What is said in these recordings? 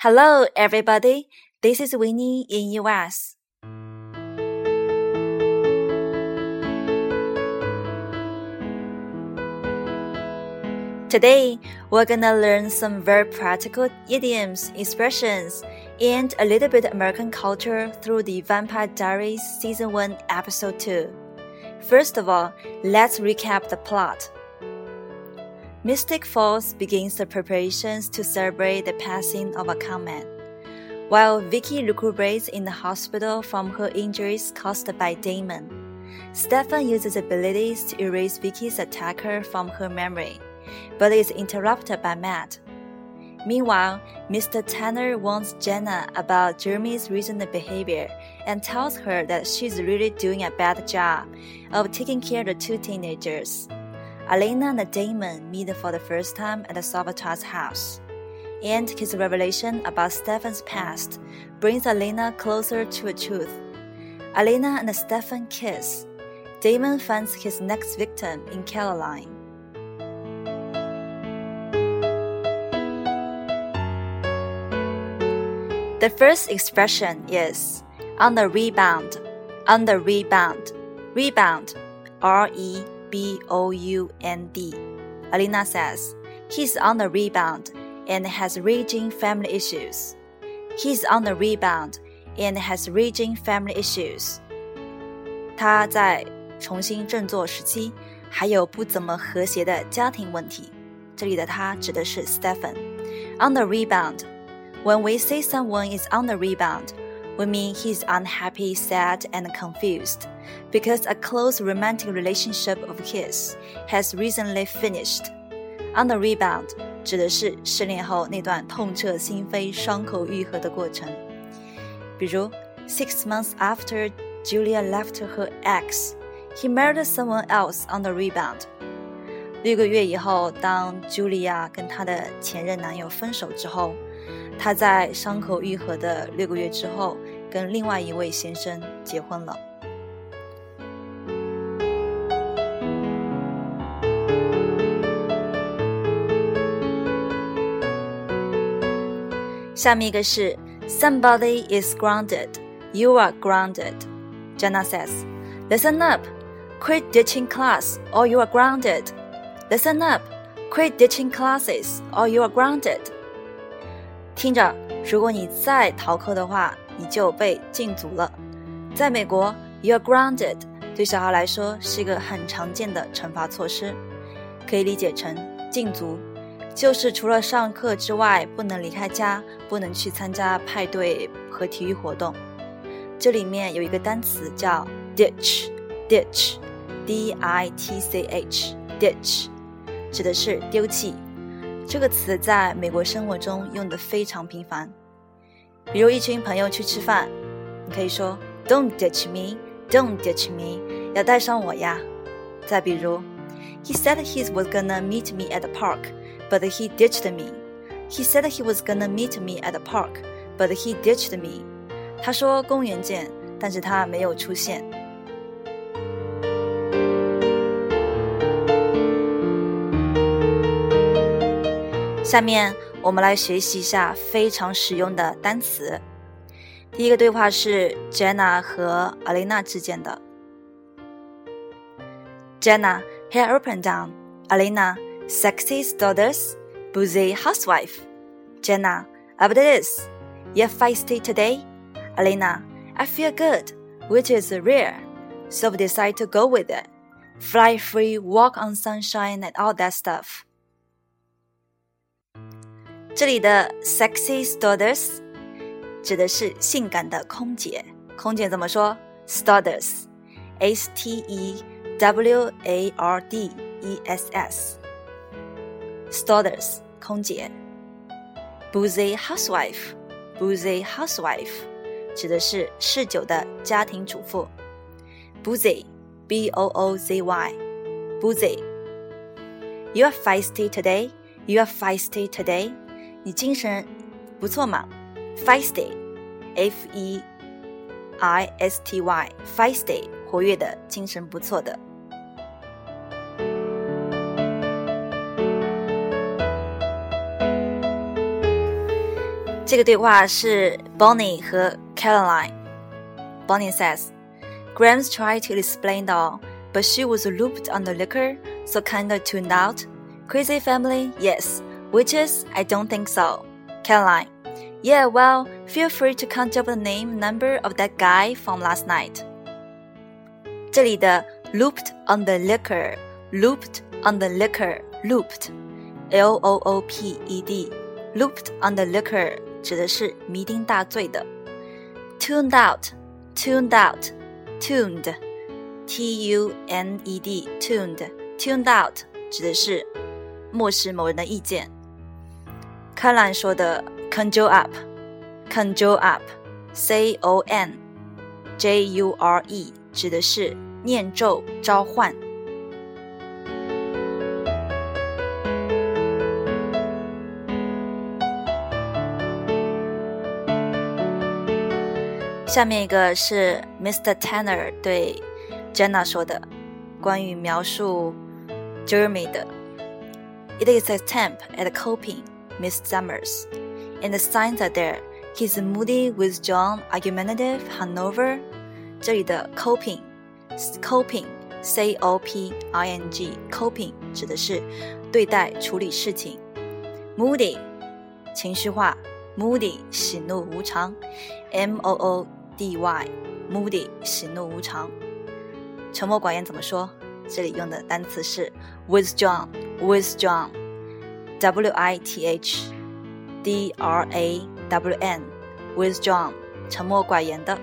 Hello, everybody. This is Winnie in US. Today, we're gonna learn some very practical idioms, expressions, and a little bit American culture through the Vampire Diaries Season 1, Episode 2. First of all, let's recap the plot. Mystic Falls begins the preparations to celebrate the passing of a conman. While Vicky recuperates in the hospital from her injuries caused by Damon, Stefan uses abilities to erase Vicky's attacker from her memory but is interrupted by Matt. Meanwhile, Mr. Tanner warns Jenna about Jeremy's recent behavior and tells her that she's really doing a bad job of taking care of the two teenagers. Elena and Damon meet for the first time at the Salvatore's house. And his revelation about Stefan's past brings Elena closer to the truth. Elena and Stefan kiss. Damon finds his next victim in Caroline. The first expression is on the rebound. On the rebound. Rebound. R E B O U N D. Alina says, He's on the rebound and has raging family issues. He's on the rebound and has raging family issues. 他在重新振作时期，还有不怎么和谐的家庭问题。这里的他指的是 Stephen。On the rebound when we say someone is on the rebound, we mean he's unhappy, sad, and confused because a close romantic relationship of his has recently finished. On the rebound 指的是失恋后那段痛彻心扉、伤口愈合的过程。比如，six months after Julia left her ex, he married someone else on the rebound. 六个月以后，当 Julia 跟她的前任男友分手之后。她在伤口愈合的六个月之后，跟另外一位先生结婚了。 下面一个是 Somebody is grounded. You are grounded. Jenna says, "Listen up, quit ditching class, or you are grounded. Listen up, quit ditching classes, or you are grounded." 听着，如果你再逃课的话，你就被禁足了。在美国，you're grounded 对小孩来说是一个很常见的惩罚措施，可以理解成禁足， 就是除了上课之外，不能离开家，不能去参加派对和体育活动。这里面有一个单词叫 ditch，ditch，d i t c h，ditch，指的是丢弃。这个词在美国生活中用的非常频繁，比如一群朋友去吃饭，你可以说 "Don't ditch me, don't ditch me，要带上我呀。再比如，He said he was gonna meet me at the park, but he ditched me. He said he was gonna meet me at the park, but he ditched me. 他说公园见，但是他没有出现。下面我们来学习一下非常实用的单词。第一个对话是 Jenna 和 Alina 之间的。Jenna, hair up and down. Alina, sexy daughters, boozy housewife. Jenna, up this. You're feisty today. Alina, I feel good, which is rare, so we decide to go with it. Fly free, walk on sunshine, and all that stuff. 这里的 sexy stewardess 指的是性感的空姐。空姐怎么说？stewardess，s t e w a r d e s s，stewardess 空姐。boozy housewife，boozy housewife 指的是嗜酒的家庭主妇。boozy，b o o z y，boozy。You are feisty today. You are feisty today. 你精神不错嘛？Feisty，F E I S T Y，Feisty，活跃的，精神不错的。 这个对话是 Bonnie 和 Caroline。Bonnie says, Grams tried to explain it all, but she was looped on the liquor, so kinda tuned out. Crazy family, yes. Witches, I don't think so. Caroline, yeah, well, feel free to count up the name number of that guy from last night. 这里的 looped on the liquor, looped on the liquor, looped, L O O P E D, looped on the liquor 指的是酩酊大醉的。tuned out, tuned out, tuned, T U N E D, tuned, tuned out 指的是漠视某人的意见。柯兰说的 conjure up, conjure up, C O N J U R E 指的是念咒召唤。下面一个是 Mr. Tanner 对 Jenna 说的，关于描述 Jeremy 的。It is a attempt at coping, Miss Summers, and the signs are there. He's moody, withdrawn, argumentative, Hanover. 这里的 coping, coping, c o p i n g, coping 指的是对待处理事情。Moody 情绪化，moody 喜怒无常，m o o d y, moody 喜怒无常。沉默寡言怎么说？这里用的单词是 withdrawn, withdrawn, w i t h d r a w n, withdrawn 沉默寡言的。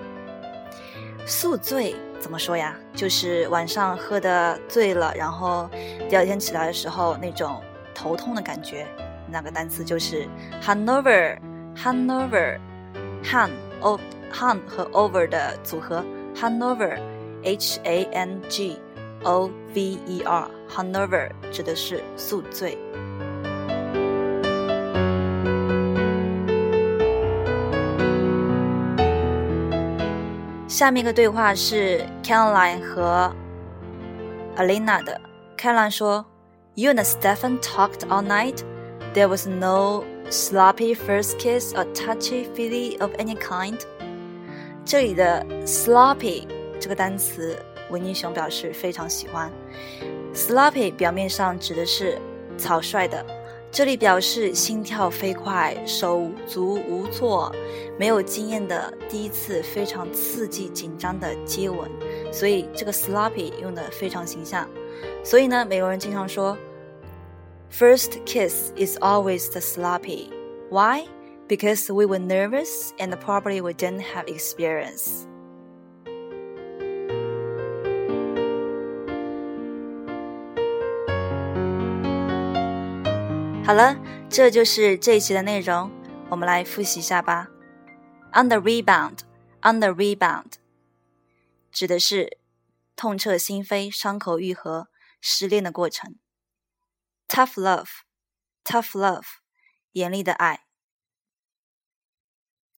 宿醉怎么说呀？就是晚上喝的醉了，然后第二天起来的时候那种头痛的感觉。那个单词就是 Hanover, Hanover, Han o Han 和 over 的组合 Hanover, H A N G O V E R, Hanover 指的是宿醉。下面一个对话是 Caroline 和 Alina 的。Caroline 说：“You and Stefan talked all night. There was no sloppy first kiss or touchy feely of any kind。” 这里的 sloppy 这个单词，维尼熊表示非常喜欢。sloppy 表面上指的是草率的。这里表示心跳飞快、手足无措、没有经验的第一次非常刺激、紧张的接吻，所以这个 sloppy 用的非常形象。所以呢，美国人经常说，First kiss is always the sloppy. Why? Because we were nervous and probably we didn't have experience. 好了，这就是这一期的内容，我们来复习一下吧。On the rebound, on the rebound，指的是痛彻心扉、伤口愈合、失恋的过程。Tough love, tough love，严厉的爱。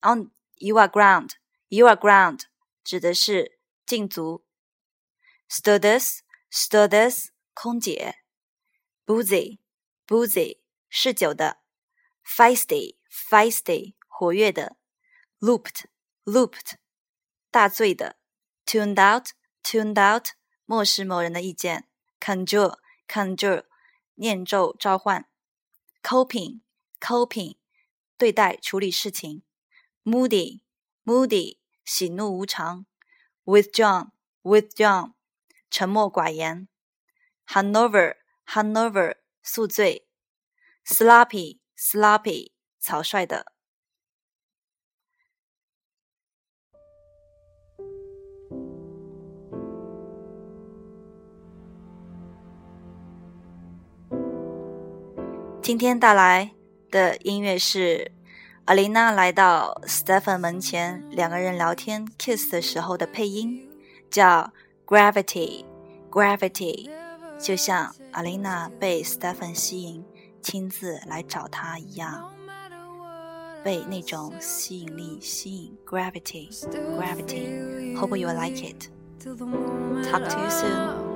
On you are ground, you are ground，指的是禁足。Stewardess, stewardess，空姐。Boozy, boozy。嗜酒的，feisty，feisty，活跃的，looped，looped，大醉的，tuned out，tuned out，漠视某人的意见，conjure，conjure，念咒召唤，coping，coping，对待处理事情 ，moody，moody，喜怒无常，withdrawn，withdrawn，沉默寡言，Hanover，Hanover，宿醉。sloppy sloppy 草率的。今天带来的音乐是阿琳娜来到 Stephen 门前，两个人聊天 kiss 的时候的配音，叫 Gravity Gravity，就像阿琳娜被 Stephen 吸引。亲自来找他一样，被那种吸引力吸引，gravity gravity。Hope you like it. Talk to you soon.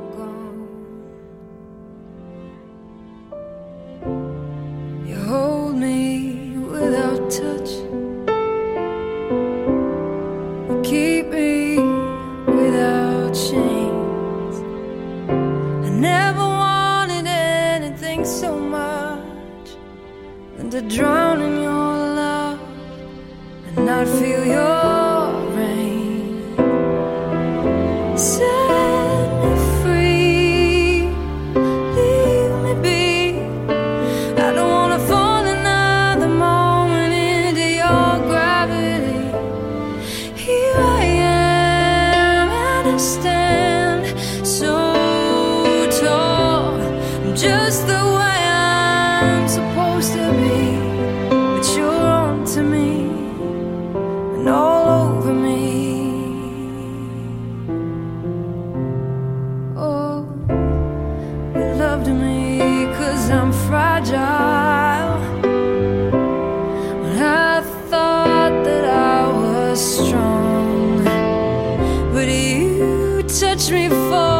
supposed to be, but you're on to me and all over me. Oh, you loved me cause I'm fragile. When I thought that I was strong, but you touched me for.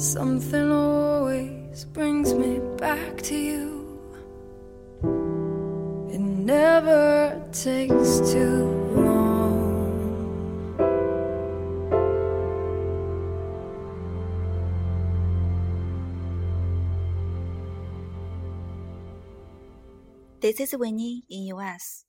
Something always brings me back to you. It never takes too long. This is Winnie in US.